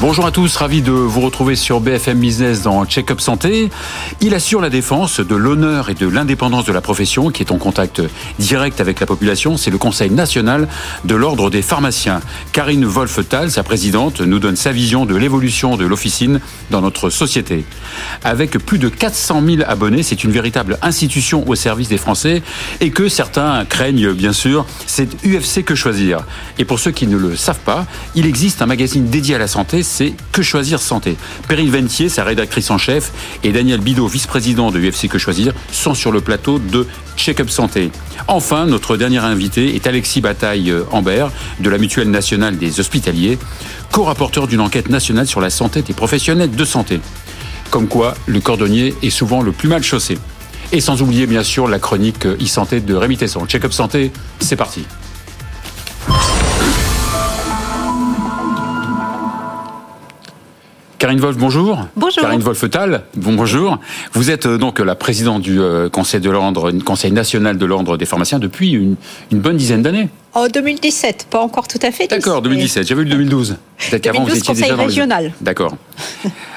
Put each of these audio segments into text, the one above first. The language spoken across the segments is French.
Bonjour à tous, ravi de vous retrouver sur BFM Business dans Check-up Santé. Il assure la défense de l'honneur et de l'indépendance de la profession qui est en contact direct avec la population. C'est le Conseil national de l'ordre des pharmaciens. Karine Wolfetal, sa présidente, nous donne sa vision de l'évolution de l'officine dans notre société. Avec plus de 400 000 abonnés, c'est une véritable institution au service des Français et que certains craignent bien sûr, c'est UFC que choisir. Et pour ceux qui ne le savent pas, il existe un magazine dédié à la santé c'est Que choisir santé. Perrine Ventier, sa rédactrice en chef, et Daniel Bidot, vice-président de UFC Que choisir, sont sur le plateau de Check-up Santé. Enfin, notre dernier invité est Alexis Bataille-Ambert, de la Mutuelle nationale des hospitaliers, co-rapporteur d'une enquête nationale sur la santé des professionnels de santé. Comme quoi, le cordonnier est souvent le plus mal chaussé. Et sans oublier, bien sûr, la chronique e-santé de Rémi Tesson. Check-up Santé, c'est parti. Karine Wolf, bonjour. Bonjour. Karine Wolfetal, bonjour. Vous êtes euh, donc la présidente du euh, Conseil de l'ordre, Conseil national de l'ordre des pharmaciens depuis une, bonne dizaine d'années. En 2017, pas encore tout à fait. D'accord, 2017. J'avais eu le 2012. Peut-être qu'avant vous étiez déjà dans régional. D'accord.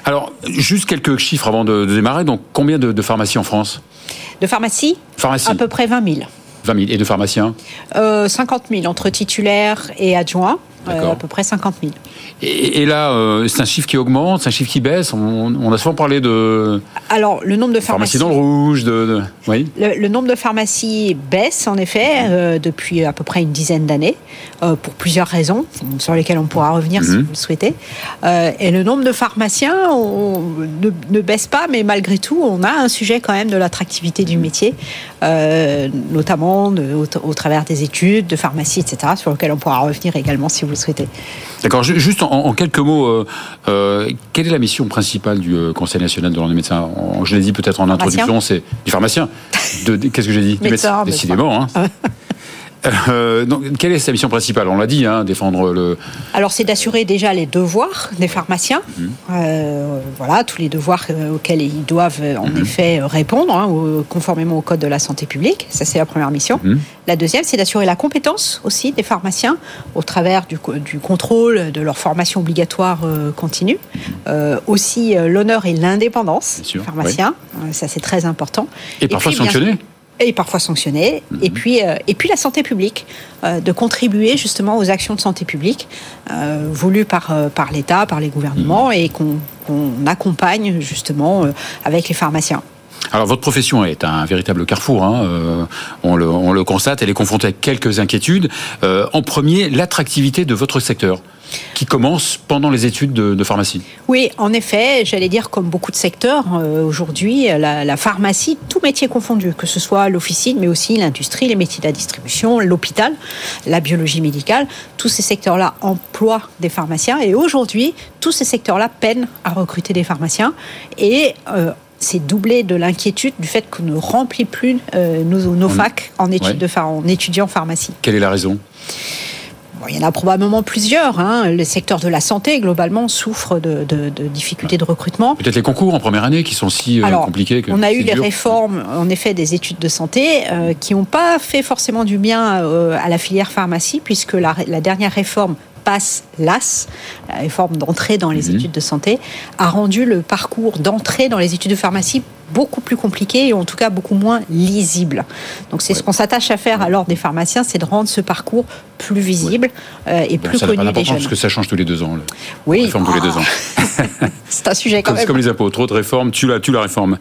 Alors, juste quelques chiffres avant de, démarrer. Donc, combien de, pharmacies en France? De pharmacies? Pharmacie. À peu près 20 000. 20 000. Et de pharmaciens? Euh, 50 000 entre titulaires et adjoints. Euh, à peu près 50 000. Et, là, euh, c'est un chiffre qui augmente, c'est un chiffre qui baisse. On, a souvent parlé de. Alors, le nombre de pharmacies. Pharmacies dans le rouge, de. Oui. Le, nombre de pharmacies baisse, en effet, euh, depuis à peu près une dizaine d'années, pour plusieurs raisons, sur lesquelles on pourra revenir si mhm. vous le souhaitez. et le nombre de pharmaciens ne, baisse pas, mais malgré tout, on a un sujet quand même de l'attractivité du métier, notamment au, travers des études, de pharmacie, etc., sur lesquelles on pourra revenir également si vous souhaitez. D'accord. Juste en, quelques mots, euh, euh, quelle est la mission principale du euh, Conseil national de l'ordre des médecins? Je l'ai dit peut-être en introduction, c'est du pharmacien. Qu'est-ce que j'ai dit? Médecin, Décidément. Hein. Euh, donc, quelle est sa mission principale? On l'a dit, hein, défendre le. Alors, c'est d'assurer déjà les devoirs des pharmaciens. Mhm. Euh, voilà, tous les devoirs euh, auxquels ils doivent en mhm. effet répondre, hein, conformément au code de la santé publique. Ça, c'est la première mission. Mhm. La deuxième, c'est d'assurer la compétence aussi des pharmaciens au travers du, du contrôle de leur formation obligatoire continue. aussi, l'honneur et l'indépendance des pharmaciens. Ça, c'est très important. Et, parfois sanctionner et parfois sanctionner. Et, mhm. puis, euh, et puis la santé publique, euh, de contribuer justement aux actions de santé publique euh, voulues par, par l'État, par les gouvernements, mhm. et qu'on accompagne justement avec les pharmaciens. Alors votre profession est un véritable carrefour, hein, on, le, on, le, constate, elle est confrontée à quelques inquiétudes. en premier, l'attractivité de votre secteur qui commence pendant les études de, pharmacie. Oui, en effet, j'allais dire comme beaucoup de secteurs euh, aujourd'hui, la, pharmacie, tout métier confondu, que ce soit l'officine, mais aussi l'industrie, les métiers de la distribution, l'hôpital, la biologie médicale, tous ces secteurs-là emploient des pharmaciens et aujourd'hui, tous ces secteurs-là peinent à recruter des pharmaciens et euh, c'est doublé de l'inquiétude du fait qu'on ne remplit plus euh, nos, facs en, études de, en étudiants pharmacie. Quelle est la raison? Il y en a probablement plusieurs. Hein. Le secteur de la santé, globalement, souffre de, difficultés de recrutement. Peut-être les concours en première année qui sont si euh, compliqués. Que on a eu les réformes, en effet, des études de santé euh, qui n'ont pas fait forcément du bien euh, à la filière pharmacie, puisque la, la dernière réforme passe LAS, la réforme d'entrée dans les mhm. études de santé, a rendu le parcours d'entrée dans les études de pharmacie beaucoup plus compliqué et en tout cas beaucoup moins lisible. Donc c'est ce qu'on s'attache à faire alors des pharmaciens, c'est de rendre ce parcours plus visible euh, et plus connu des jeunes. Parce que ça change tous les deux ans. Oui. tous les deux ans. c'est un sujet quand comme, même. comme les impôts, trop de réformes, tu la, tu la réforme.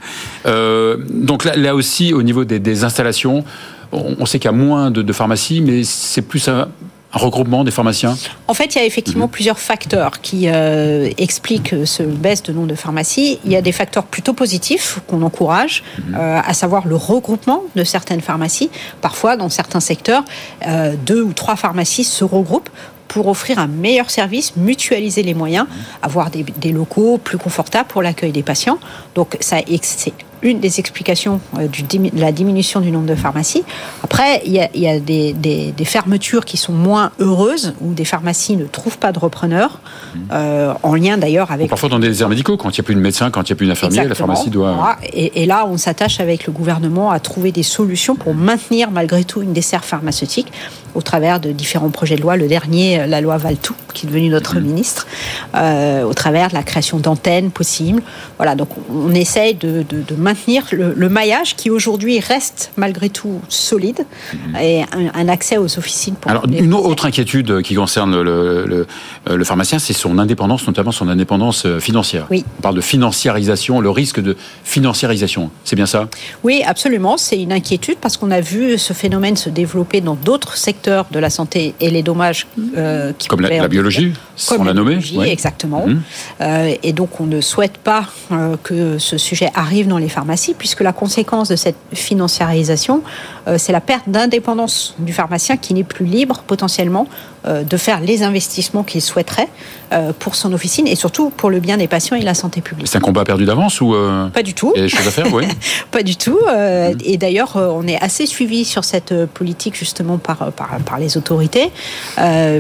Euh, donc là, là, aussi, au niveau des, installations, on, sait qu'il y a moins de, de pharmacies, mais c'est plus un, un regroupement des pharmaciens? En fait, il y a effectivement mhm. plusieurs facteurs qui euh, expliquent ce baisse de nombre de pharmacies. Il y a des facteurs plutôt positifs qu'on encourage, mhm. euh, à savoir le regroupement de certaines pharmacies. Parfois, dans certains secteurs, euh, deux ou trois pharmacies se regroupent pour offrir un meilleur service, mutualiser les moyens, mhm. avoir des, des, locaux plus confortables pour l'accueil des patients. Donc ça c'est une des explications euh, de la diminution du nombre de pharmacies. Après, il y a, il y a des, des, des, fermetures qui sont moins heureuses, où des pharmacies ne trouvent pas de repreneurs, mmh. euh, en lien d'ailleurs avec... parfois dans des déserts médicaux, quand il n'y a plus de médecin, quand il n'y a plus d'infirmier, la pharmacie doit... Et, et, là, on s'attache avec le gouvernement à trouver des solutions pour maintenir malgré tout une dessert pharmaceutique au travers de différents projets de loi. Le dernier, la loi Valtou, qui est devenu notre mmh. ministre, euh, au travers de la création d'antennes possibles. Voilà, donc on essaye de, de, de maintenir le, le, maillage qui aujourd'hui reste malgré tout solide mmh. et un, un, accès aux officines. Pour Alors une autre inquiétude qui concerne le, le, le pharmacien, c'est son indépendance, notamment son indépendance euh, financière. Oui. On parle de financiarisation, le risque de financiarisation. C'est bien ça? Oui, absolument. C'est une inquiétude parce qu'on a vu ce phénomène se développer dans d'autres secteurs de la santé et les dommages euh, qui comme la, la biologie, comme on l'a nommé. Oui. Exactement. Mmh. Euh, et donc on ne souhaite pas euh, que ce sujet arrive dans les pharmacies puisque la conséquence de cette financiarisation, euh, c'est la perte d'indépendance du pharmacien qui n'est plus libre potentiellement euh, de faire les investissements qu'il souhaiterait euh, pour son officine et surtout pour le bien des patients et la santé publique. C'est un combat perdu d'avance ou Pas du tout. Choses à faire, pas du tout. Mmh. Et d'ailleurs, on est assez suivi sur cette politique justement par, par, par les autorités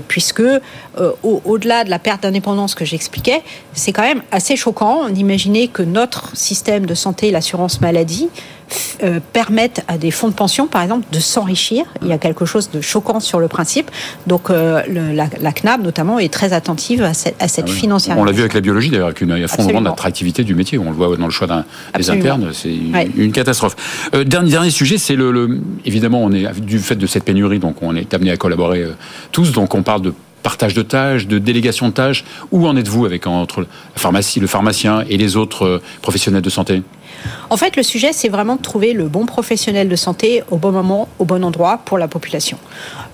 puisque au-delà de la perte d'indépendance que j'expliquais, c'est quand même assez choquant d'imaginer que notre système de santé, l'assurance maladie, euh, permettent à des fonds de pension, par exemple, de s'enrichir. Il y a quelque chose de choquant sur le principe. Donc euh, le, la, la, CNAB, notamment, est très attentive à cette, à cette ah oui. financiarisation. On l'a vu avec la biologie, d'ailleurs, avec une effondrement de l'attractivité du métier. On le voit dans le choix des internes. C'est une, ouais. une, catastrophe. Euh, dernier, dernier sujet, c'est le, le, Évidemment, on est du fait de cette pénurie, donc on est amené à collaborer tous. Donc on parle de partage de tâches, de délégation de tâches. Où en êtes-vous avec entre la pharmacie, le pharmacien et les autres euh, professionnels de santé? En fait, le sujet, c'est vraiment de trouver le bon professionnel de santé au bon moment, au bon endroit pour la population.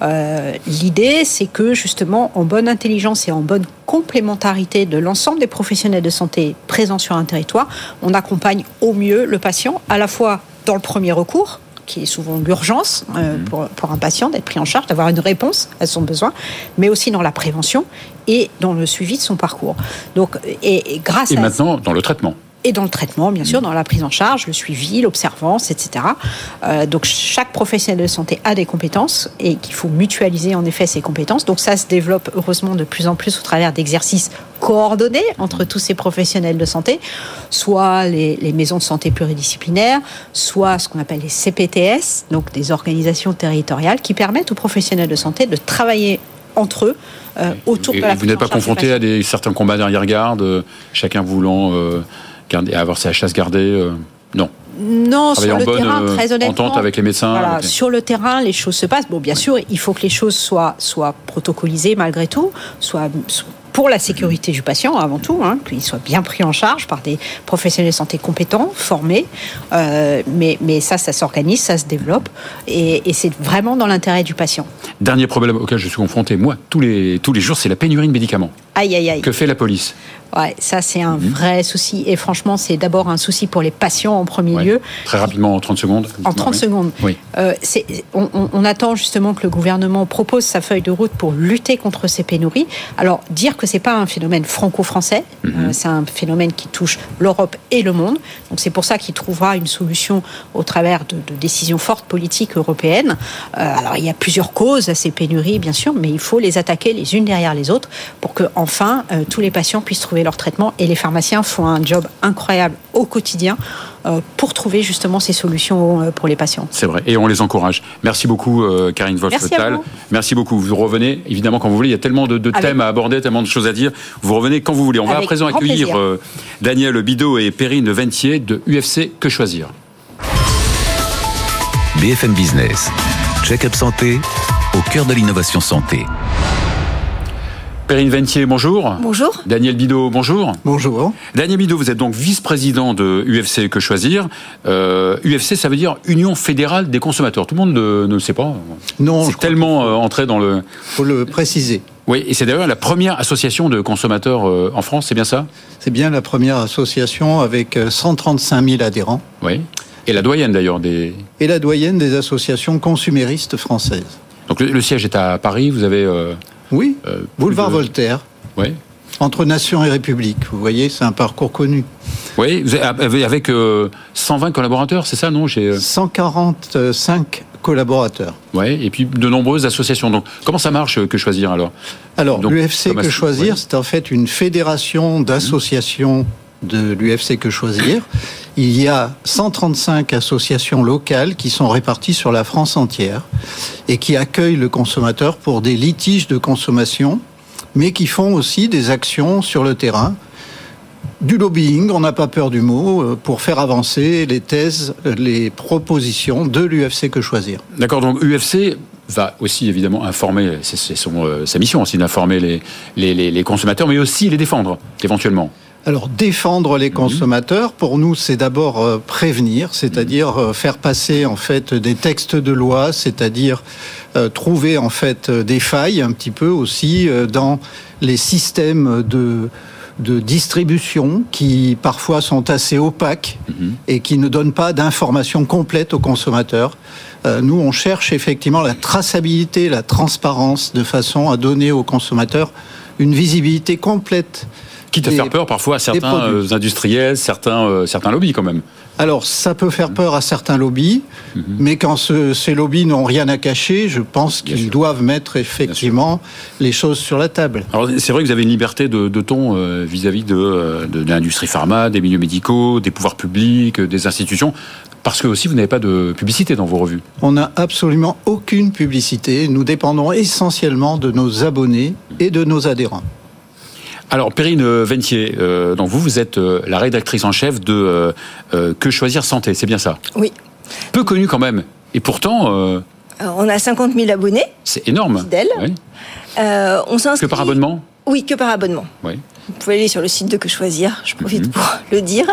Euh, L'idée, c'est que justement, en bonne intelligence et en bonne complémentarité de l'ensemble des professionnels de santé présents sur un territoire, on accompagne au mieux le patient, à la fois dans le premier recours, qui est souvent l'urgence euh, pour, pour, un patient d'être pris en charge, d'avoir une réponse à son besoin, mais aussi dans la prévention et dans le suivi de son parcours. Donc, et, et grâce et à maintenant dans le traitement et dans le traitement, bien sûr, dans la prise en charge, le suivi, l'observance, etc. Euh, donc chaque professionnel de santé a des compétences et qu'il faut mutualiser en effet ces compétences. Donc ça se développe heureusement de plus en plus au travers d'exercices coordonnés entre tous ces professionnels de santé, soit les, les, maisons de santé pluridisciplinaires, soit ce qu'on appelle les CPTS, donc des organisations territoriales qui permettent aux professionnels de santé de travailler entre eux euh, autour et de la Vous n'êtes pas confronté à des, certains combats derrière-garde, euh, chacun voulant... Euh garder, avoir sa chasse gardée euh, Non. Non, sur le bonne, terrain, très honnêtement. Avec les médecins. Voilà, avec les... Sur le terrain, les choses se passent. Bon, bien sûr, il faut que les choses soient, soient protocolisées malgré tout, soient pour la sécurité du patient avant tout, hein, qu'il soit bien pris en charge par des professionnels de santé compétents, formés. Euh, mais, mais ça, ça s'organise, ça se développe, et, et c'est vraiment dans l'intérêt du patient. Dernier problème auquel je suis confronté, moi, tous les, tous les jours, c'est la pénurie de médicaments. Aïe, aïe, aïe. Que fait la police? Ouais, ça c'est un mmh. vrai souci. Et franchement, c'est d'abord un souci pour les patients en premier ouais. lieu. Très rapidement, en 30 secondes. En 30 oui. secondes. Oui. Euh, on, on, on, attend justement que le gouvernement propose sa feuille de route pour lutter contre ces pénuries. Alors, dire que c'est pas un phénomène franco-français, mmh. euh, c'est un phénomène qui touche l'Europe et le monde. Donc c'est pour ça qu'il trouvera une solution au travers de, de décisions fortes politiques européennes. Euh, alors, il y a plusieurs causes à ces pénuries, bien sûr, mais il faut les attaquer les unes derrière les autres pour que enfin tous les patients puissent trouver leur traitement et les pharmaciens font un job incroyable au quotidien euh, pour trouver justement ces solutions euh, pour les patients. C'est vrai, et on les encourage. Merci beaucoup, euh, Karine Wolf-Tal. Merci beaucoup. Vous revenez évidemment quand vous voulez. Il y a tellement de, de thèmes à aborder, tellement de choses à dire. Vous revenez quand vous voulez. On Avec va à présent accueillir Daniel Bidot et Perrine Ventier de UFC Que Choisir. BFM Business. Check-up santé au cœur de l'innovation santé. Perrine Ventier, bonjour. Bonjour. Daniel Bidot, bonjour. Bonjour. Daniel Bidot, vous êtes donc vice-président de UFC Que Choisir. Euh, UFC, ça veut dire Union Fédérale des Consommateurs. Tout le monde ne, ne le sait pas. Non. C'est tellement euh, entré dans le... faut le préciser. Oui, et c'est d'ailleurs la première association de consommateurs euh, en France, c'est bien ça? C'est bien la première association avec 135 000 adhérents. Oui. Et la doyenne d'ailleurs des... Et la doyenne des associations consuméristes françaises. Donc le, le siège est à Paris, vous avez... Euh, oui, euh, boulevard de... Voltaire. Oui. Entre Nation et République. Vous voyez, c'est un parcours connu. Oui, avec 120 collaborateurs, c'est ça, non 145 collaborateurs. Oui, et puis de nombreuses associations. Donc, comment ça marche Que Choisir alors? Alors, l'UFC Que Choisir, c'est en fait une fédération d'associations de l'UFC Que Choisir. Il y a 135 associations locales qui sont réparties sur la France entière et qui accueillent le consommateur pour des litiges de consommation, mais qui font aussi des actions sur le terrain du lobbying, on n'a pas peur du mot, euh, pour faire avancer les thèses, les propositions de l'UFC que choisir. D'accord, donc UFC va aussi évidemment informer, c'est euh, sa mission aussi d'informer les, les, les, consommateurs, mais aussi les défendre éventuellement. Alors défendre les consommateurs, pour nous, c'est d'abord euh, prévenir, c'est-à-dire faire passer en fait des textes de loi, c'est-à-dire trouver en fait des failles un petit peu aussi dans les systèmes de de distribution qui parfois sont assez opaques mhm. et qui ne donnent pas d'informations complètes aux consommateurs. Euh, nous, on cherche effectivement la traçabilité, la transparence, de façon à donner aux consommateurs une visibilité complète. Quitte à faire peur parfois à certains euh, industriels, certains, euh, certains lobbies quand même. Alors, ça peut faire peur à certains lobbies, mhm. mais quand ces lobbies n'ont rien à cacher, je pense qu'ils doivent mettre effectivement les choses sur la table. Alors, c'est vrai que vous avez une liberté de, ton euh, vis-à-vis de, de, l'industrie pharma, des milieux médicaux, des pouvoirs publics, des institutions. Parce que aussi, vous n'avez pas de publicité dans vos revues. On n'a absolument aucune publicité. Nous dépendons essentiellement de nos abonnés et de nos adhérents. Alors, Perrine Ventier, euh, donc vous, vous êtes euh, la rédactrice en chef de euh, Que choisir santé, c'est bien ça? Oui. Peu connu quand même. Et pourtant. on a 50 000 abonnés. C'est énorme. Fidèles. on s'inscrit. Que par abonnement? Oui, que par abonnement. Oui. Vous pouvez aller sur le site de Que Choisir, je profite mhm. pour le dire.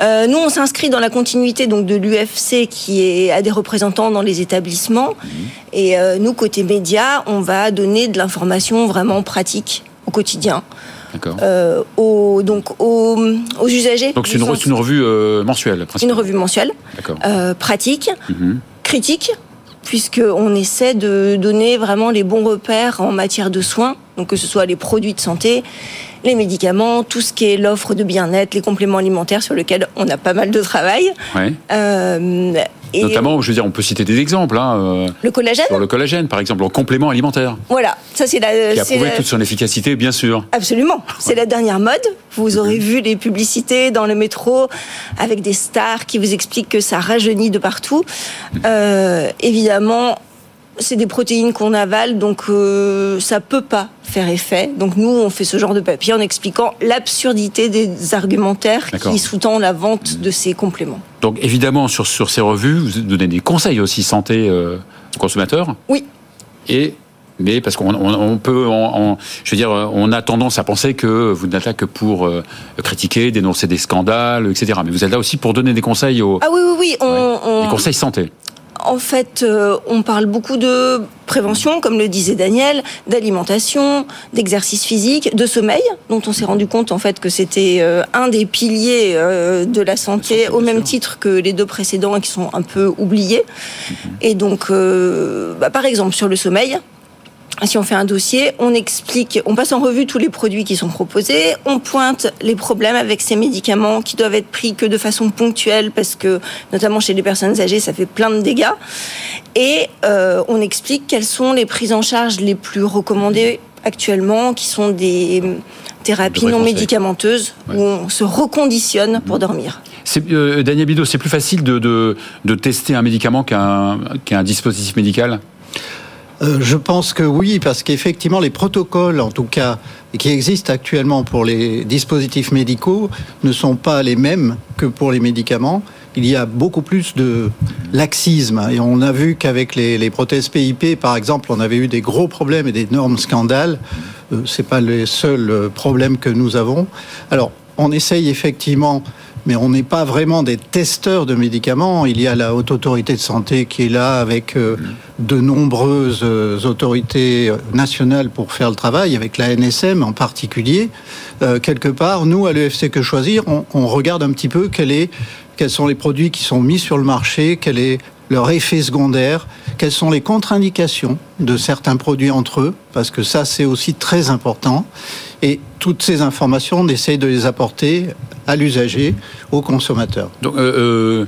nous, on s'inscrit dans la continuité donc de l'UFC qui est, a des représentants dans les établissements. Mhm. Et nous, côté médias, on va donner de l'information vraiment pratique au quotidien. Euh, aux, donc aux, usagers. Donc c'est une, une, revue euh, mensuelle, Une revue mensuelle, euh, pratique, mhm. critique, puisqu'on essaie de donner vraiment les bons repères en matière de soins, donc que ce soit les produits de santé, les médicaments, tout ce qui est l'offre de bien-être, les compléments alimentaires sur lesquels on a pas mal de travail. Euh, et Notamment, je veux dire, on peut citer des exemples. Hein, euh, le collagène Sur le collagène, par exemple, en complément alimentaire. Voilà, ça c'est la... Qui a prouvé toute son efficacité, bien sûr. Absolument, c'est la dernière mode. Vous aurez vu les publicités dans le métro avec des stars qui vous expliquent que ça rajeunit de partout. Euh, évidemment, c'est des protéines qu'on avale, donc euh, ça peut pas faire effet. Donc nous, on fait ce genre de papier en expliquant l'absurdité des argumentaires qui sous-tendent la vente de ces compléments. Donc évidemment, sur, sur ces revues, vous donnez des conseils aussi santé euh, aux consommateurs Oui. Et mais parce qu'on peut, je veux dire, on a tendance à penser que vous n'êtes là que pour euh, critiquer, dénoncer des scandales, etc. Mais vous êtes là aussi pour donner des conseils aux. Ah oui, oui, oui. On, Des conseils santé en fait, euh, on parle beaucoup de prévention, comme le disait Daniel, d'alimentation, d'exercice physique, de sommeil, dont on s'est rendu compte en fait que c'était euh, un des piliers euh, de la santé, au même titre que les deux précédents qui sont un peu oubliés. Mhm. Et donc, bah, par exemple, sur le sommeil, si on fait un dossier, on explique, on passe en revue tous les produits qui sont proposés, on pointe les problèmes avec ces médicaments qui doivent être pris que de façon ponctuelle parce que, notamment chez les personnes âgées, ça fait plein de dégâts. Et euh, on explique quelles sont les prises en charge les plus recommandées actuellement, qui sont des thérapies non médicamenteuses où on se reconditionne pour dormir. Euh, Daniel Bidot, c'est plus facile de, de, tester un médicament qu'un dispositif médical? Euh, je pense que oui, parce qu'effectivement, les protocoles, en tout cas, qui existent actuellement pour les dispositifs médicaux, ne sont pas les mêmes que pour les médicaments. Il y a beaucoup plus de laxisme. Et on a vu qu'avec les, prothèses PIP, par exemple, on avait eu des gros problèmes et d'énormes scandales. Euh, c'est pas le seul euh, problème que nous avons. Alors, on essaye effectivement mais on n'est pas vraiment des testeurs de médicaments. Il y a la haute autorité de santé qui est là avec euh, de nombreuses euh, autorités nationales pour faire le travail, avec la NSM en particulier. Euh, quelque part, nous, à l'EFC Que Choisir, on, regarde un petit peu est, quels sont les produits qui sont mis sur le marché, quel est leur effet secondaire, quelles sont les contre-indications de certains produits entre eux, parce que ça c'est aussi très important. Et toutes ces informations, on essaye de les apporter à l'usager, au consommateur. Donc, euh, euh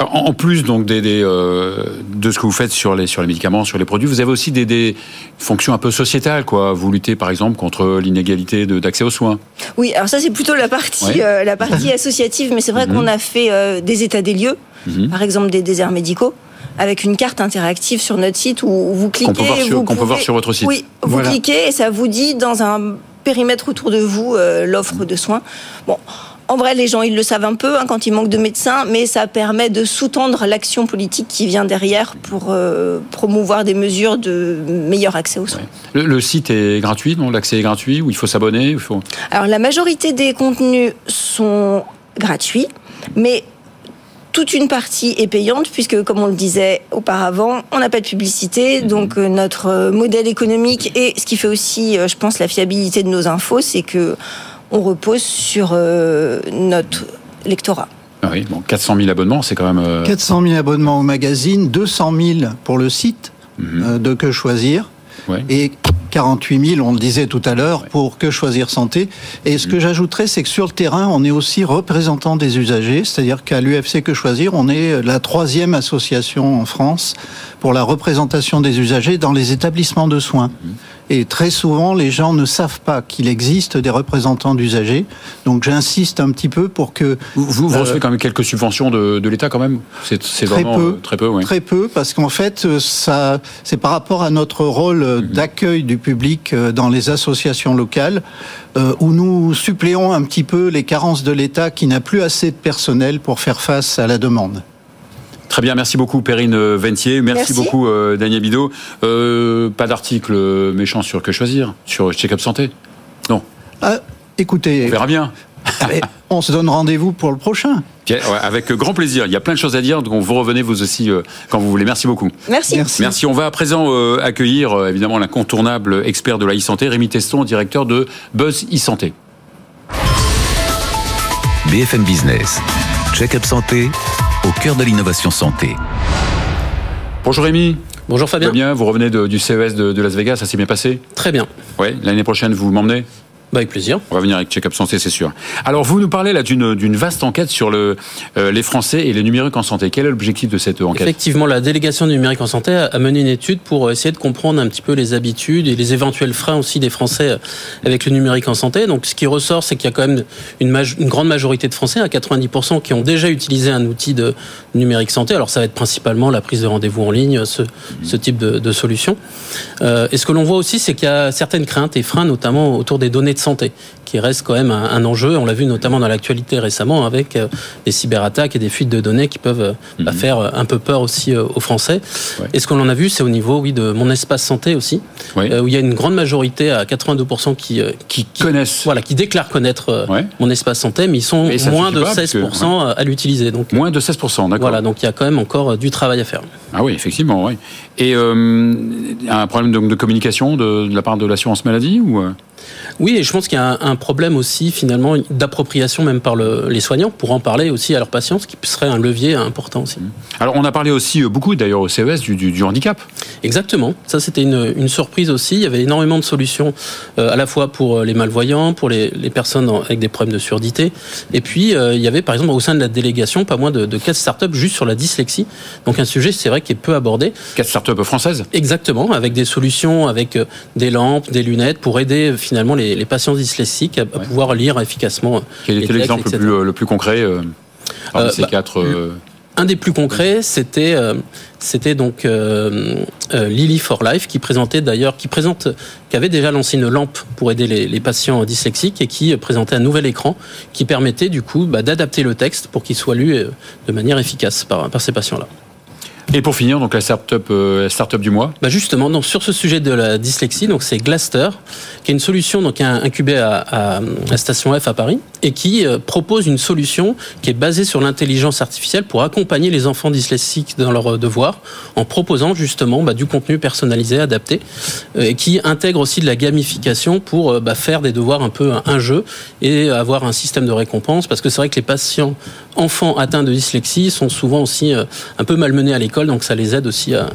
en plus donc des, des euh, de ce que vous faites sur les sur les médicaments, sur les produits, vous avez aussi des, des fonctions un peu sociétales, quoi. Vous luttez par exemple contre l'inégalité d'accès aux soins. Oui, alors ça c'est plutôt la partie euh, la partie associative, mais c'est vrai mhm. qu'on a fait euh, des états des lieux, mhm. par exemple des déserts médicaux avec une carte interactive sur notre site où vous cliquez. Qu'on peut, voir sur, peut voir sur votre site. Oui, vous cliquez et ça vous dit dans un périmètre autour de vous l'offre de soins. Bon, en vrai, les gens, ils le savent un peu hein, quand il manque de médecins, mais ça permet de sous-tendre l'action politique qui vient derrière pour euh, promouvoir des mesures de meilleur accès aux soins. Le, site est gratuit, non? L'accès est gratuit ou il faut s'abonner faut... Alors, la majorité des contenus sont gratuits, mais toute une partie est payante puisque, comme on le disait auparavant, on n'a pas de publicité. Mhm. Donc euh, notre euh, modèle économique et ce qui fait aussi, je pense, la fiabilité de nos infos, c'est que on repose sur euh, notre lectorat. Ah oui, bon, 400 000 abonnements, c'est quand même... 400 euh, 000 abonnements au magazine, 200 000 pour le site mhm. euh, de Que Choisir. Et 48 000, on le disait tout à l'heure, pour Que Choisir Santé. Et ce que mhm. j'ajouterais, c'est que sur le terrain, on est aussi représentant des usagers, c'est-à-dire qu'à l'UFC Que Choisir, on est la troisième association en France pour la représentation des usagers dans les établissements de soins. Mhm. Et très souvent, les gens ne savent pas qu'il existe des représentants d'usagers. Donc j'insiste un petit peu pour que... Vous, vous euh, recevez quand même quelques subventions de, de l'État quand même? C'est très peu, euh, très peu, oui. Très peu, parce qu'en fait, euh, ça, c'est par rapport à notre rôle mhm. d'accueil du public dans les associations locales, où nous suppléons un petit peu les carences de l'État qui n'a plus assez de personnel pour faire face à la demande. Très bien, merci beaucoup Perrine Ventier, merci, beaucoup euh, Daniel Bidot. Euh, pas d'article méchant sur Que Choisir, sur Check-up Santé Non. Ah, écoutez. On verra bien. on se donne rendez-vous pour le prochain. avec grand plaisir. Il y a plein de choses à dire, donc vous revenez vous aussi euh, quand vous voulez. Merci beaucoup. Merci. Merci. On va à présent accueillir évidemment l'incontournable expert de la e-santé, Rémi Teston, directeur de Buzz e-santé. BFM Business, Check-up Santé, cœur de l'innovation santé. Bonjour Rémi. Bonjour Fabien. bien, vous revenez du CES de, de Las Vegas, ça s'est bien passé? Très bien. Oui, l'année prochaine vous m'emmenez? Bah, avec plaisir. On va venir avec Check-up Santé, c'est sûr. Alors, vous nous parlez là d'une vaste enquête sur le, euh, les Français et les numériques en santé. Quel est l'objectif de cette enquête? Effectivement, la délégation du numérique en santé a mené une étude pour essayer de comprendre un petit peu les habitudes et les éventuels freins aussi des Français euh, avec le numérique en santé. Donc, ce qui ressort, c'est qu'il y a quand même une, une, grande majorité de Français, à 90%, qui ont déjà utilisé un outil de numérique santé. Alors, ça va être principalement la prise de rendez-vous en ligne, ce, ce type de, de solution. Euh, et ce que l'on voit aussi, c'est qu'il y a certaines craintes et freins, notamment autour des données santé qui reste quand même un, enjeu. On l'a vu notamment dans l'actualité récemment avec euh, des cyberattaques et des fuites de données qui peuvent euh, bah, mhm. faire un peu peur aussi euh, aux Français. Et ce qu'on en a vu, c'est au niveau oui, de mon espace santé aussi, où il y a une grande majorité à 82% qui, qui, connaissent, voilà, qui déclarent connaître mon espace santé, mais ils sont moins de 16% à l'utiliser. Donc moins de 16%, d'accord. Voilà, donc il y a quand même encore du travail à faire. Ah oui, effectivement, oui. Et un problème de, de communication de, de, la part de l'assurance maladie ou oui, et je pense qu'il y a un, problème aussi finalement d'appropriation même par les soignants pour en parler aussi à leurs patients, ce qui serait un levier important aussi. Mmh. Alors on a parlé aussi euh, beaucoup d'ailleurs au CES du, handicap. Exactement, ça c'était une, surprise aussi. Il y avait énormément de solutions euh, à la fois pour euh, les malvoyants, pour les, personnes avec des problèmes de surdité, et puis il y avait par exemple au sein de la délégation pas moins de, de 4 startups juste sur la dyslexie. Donc un sujet c'est vrai qui est peu abordé. 4 startups françaises Exactement, avec des solutions, avec des lampes, des lunettes pour aider finalement les les, patients dyslexiques à, pouvoir lire efficacement. Quel était l'exemple le plus, concret euh, euh, ces bah, quatre euh, un des plus concrets, c'était c'était donc Lily for Life qui présentait d'ailleurs qui présente qui avait déjà lancé une lampe pour aider les, patients dyslexiques et qui présentait un nouvel écran qui permettait du coup bah, d'adapter le texte pour qu'il soit lu de manière efficace par, par ces patients-là. Et pour finir, donc la start-up euh, du mois. Bah justement, donc sur ce sujet de la dyslexie, donc c'est Glaster, qui est une solution donc incubée à, à, à, Station F à Paris et qui euh, propose une solution qui est basée sur l'intelligence artificielle pour accompagner les enfants dyslexiques dans leurs euh, devoirs, en proposant justement bah, du contenu personnalisé, adapté, et qui intègre aussi de la gamification pour bah, faire des devoirs un peu un, jeu et avoir un système de récompense, parce que c'est vrai que les patients enfants atteints de dyslexie sont souvent aussi un peu malmenés à l'école donc ça les aide aussi à,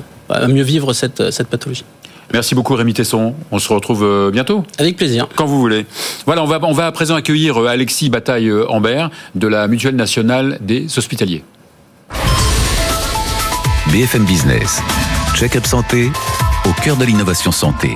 mieux vivre cette, cette pathologie. Merci beaucoup Rémi Tesson. On se retrouve euh, bientôt. Avec plaisir. Quand vous voulez. Voilà, on va, on va à présent accueillir euh, Alexis Bataille-Ambert de la Mutuelle Nationale des Hospitaliers. BFM Business. Check-up santé au cœur de l'innovation santé.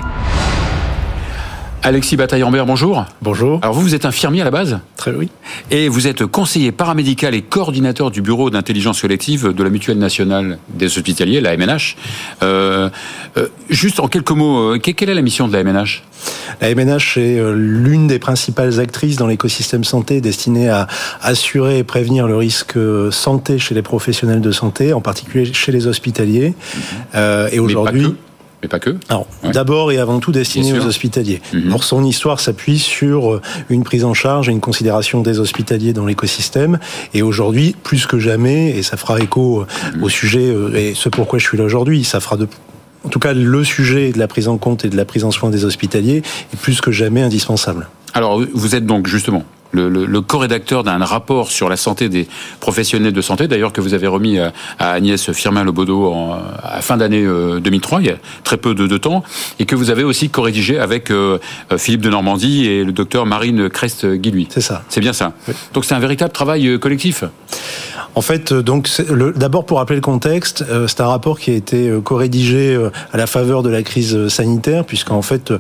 Alexis Bataille-Ambert, bonjour. Bonjour. Alors vous, vous êtes infirmier à la base Très oui. Et vous êtes conseiller paramédical et coordinateur du bureau d'intelligence collective de la Mutuelle nationale des hospitaliers, la MNH. Euh, euh, juste en quelques mots, euh, quelle est la mission de la MNH La MNH est l'une des principales actrices dans l'écosystème santé destinée à assurer et prévenir le risque santé chez les professionnels de santé, en particulier chez les hospitaliers. Euh, et aujourd'hui, Mais pas que. Alors, Ouais. d'abord et avant tout destiné aux hospitaliers. Mhm. Alors, son histoire s'appuie sur euh, une prise en charge et une considération des hospitaliers dans l'écosystème. Et aujourd'hui, plus que jamais, et ça fera écho euh, Mhm. au sujet, euh, et ce pourquoi je suis là aujourd'hui, ça fera de en tout cas, le sujet de la prise en compte et de la prise en soin des hospitaliers est plus que jamais indispensable. Alors, vous êtes donc justement le, le, le co-rédacteur d'un rapport sur la santé des professionnels de santé, d'ailleurs que vous avez remis à, à Agnès Firmin-Lebaudot en, à fin d'année euh, 2003, il y a très peu de, de temps, et que vous avez aussi co-rédigé avec euh, euh, Philippe de Normandie et le docteur Marine Crest-Guilluy. C'est ça. C'est bien ça. Donc c'est un véritable travail euh, collectif. En fait, euh, donc, d'abord pour rappeler le contexte, euh, c'est un rapport qui a été euh, co-rédigé à la faveur de la crise sanitaire, puisqu'en fait,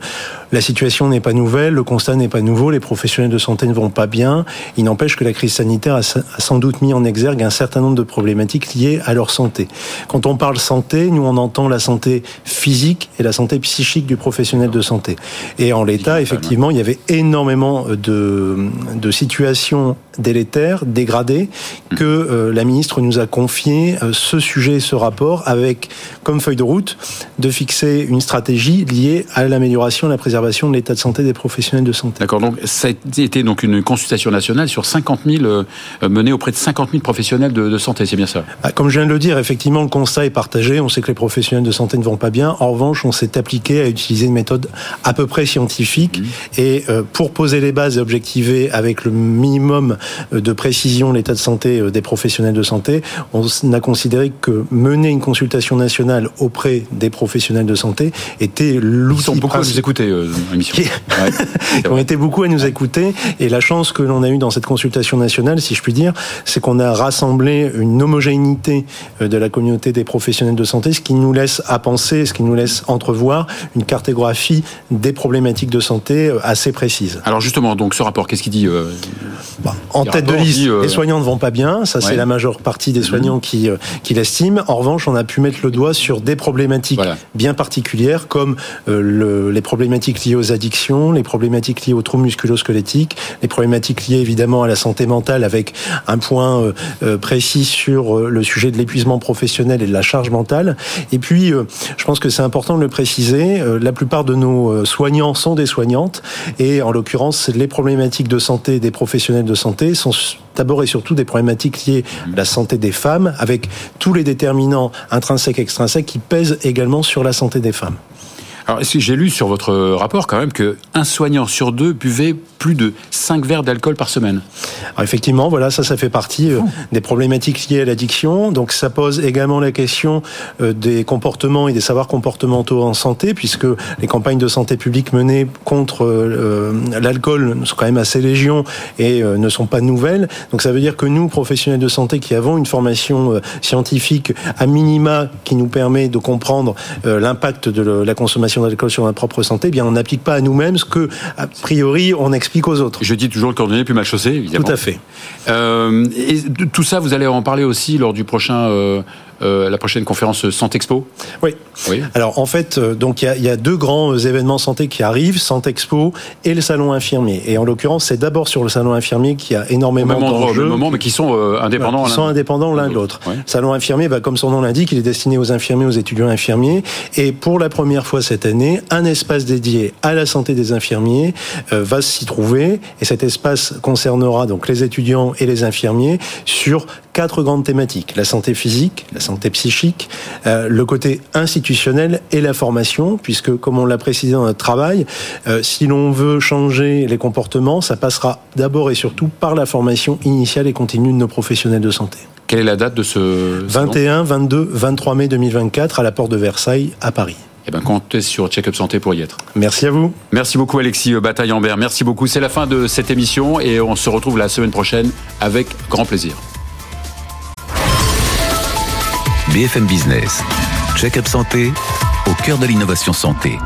la situation n'est pas nouvelle, le constat n'est pas nouveau, les professionnels de santé ne vont pas bien. Il n'empêche que la crise sanitaire a, sa- a sans doute mis en exergue un certain nombre de problématiques liées à leur santé. Quand on parle santé, nous on entend la santé physique et la santé psychique du professionnel de santé. Et en l'état, effectivement, il y avait énormément de, de situations délétères, dégradées, que euh, la ministre nous a confié euh, ce sujet et ce rapport avec comme feuille de route de fixer une stratégie liée à l'amélioration et la préservation de l'état de santé des professionnels de santé. D'accord. Donc ça a été donc une consultation nationale sur 50 000 euh, menée auprès de 50 000 professionnels de, de santé. C'est bien ça? Ah, Comme je viens de le dire, effectivement, le constat est partagé. On sait que les professionnels de santé ne vont pas bien. En revanche, on s'est appliqué à utiliser une méthode à peu près scientifique. Et euh, pour poser les bases et objectiver avec le minimum euh, de précision l'état de santé euh, des professionnels de santé, on a considéré que mener une consultation nationale auprès des professionnels de santé était Ils l'outil sont beaucoup à nous écouter, euh, l'émission. Qui- Ouais, ont été beaucoup à nous écouter. Et la chance que l'on a eue dans cette consultation nationale, si je puis dire, c'est qu'on a rassemblé une homogénéité euh, de la communauté des professionnels de santé, ce qui nous laisse à penser, ce qui nous laisse entrevoir une cartographie des problématiques de santé euh, assez précise. Alors justement, donc ce rapport, qu'est-ce qu'il dit euh, Bon, en tête de liste, dit, euh, les soignants ne vont pas bien, ça Ouais. C'est la majeure partie des soignants qui, euh, qui l'estiment. En revanche, on a pu mettre le doigt sur des problématiques Voilà. bien particulières comme euh, le- les problématiques liées aux addictions, les problématiques liées aux troubles musculo-squelettiques, les problématiques liées évidemment à la santé mentale avec un point euh, précis sur le sujet de l'épuisement professionnel et de la charge mentale. Et puis, euh, je pense que c'est important de le préciser, la plupart de nos soignants sont des soignantes et en l'occurrence, les problématiques de santé des professionnels de santé sont d'abord et surtout des problématiques liées à la santé des femmes avec tous les déterminants intrinsèques et extrinsèques qui pèsent également sur la santé des femmes. Alors, est-ce que j'ai lu sur votre rapport quand même que un soignant sur deux buvait plus de 5 verres d'alcool par semaine? Alors effectivement, voilà, ça, ça fait partie euh, des problématiques liées à l'addiction. Donc, ça pose également la question euh, des comportements et des savoirs comportementaux en santé, puisque les campagnes de santé publique menées contre euh, l'alcool sont quand même assez légion et ne sont pas nouvelles. Donc, ça veut dire que nous, professionnels de santé, qui avons une formation scientifique à minima qui nous permet de comprendre l'impact de la consommation sur notre propre santé, eh bien, on n'applique pas à nous-mêmes ce que, a priori, on explique aux autres. Je dis toujours le cordonnier plus mal chaussé, évidemment. Tout à fait. Euh, et tout ça, vous allez en parler aussi lors du prochain, euh, euh, la prochaine conférence Santexpo Oui. Oui. Alors en fait, euh, donc il y a, il y a deux grands euh, événements santé qui arrivent, Santexpo et le salon infirmier. Et en l'occurrence, c'est d'abord sur le salon infirmier qui a énormément au même moment, mais qui sont euh, indépendants. Qui l'un sont indépendants l'un de l'autre. Ouais. Salon infirmier, bah, comme son nom l'indique, il est destiné aux infirmiers, aux étudiants infirmiers. Et pour la première fois cette année, un espace dédié à la santé des infirmiers euh, va s'y trouver. Et cet espace concernera donc les étudiants et les infirmiers sur quatre grandes thématiques la santé physique, la santé psychique, euh, le côté institutionnel et la formation, puisque comme on l'a précisé dans notre travail, euh, si l'on veut changer les comportements, ça passera d'abord et surtout par la formation initiale et continue de nos professionnels de santé. Quelle est la date de ce salon? 21, 22, 23 mai 2024 à la porte de Versailles à Paris. eh ben, comptez sur Check-up Santé pour y être. Merci à vous. Merci beaucoup Alexis Bataille-Ambert. Merci beaucoup. C'est la fin de cette émission et on se retrouve la semaine prochaine avec grand plaisir. BFM Business. Check-up santé au cœur de l'innovation santé.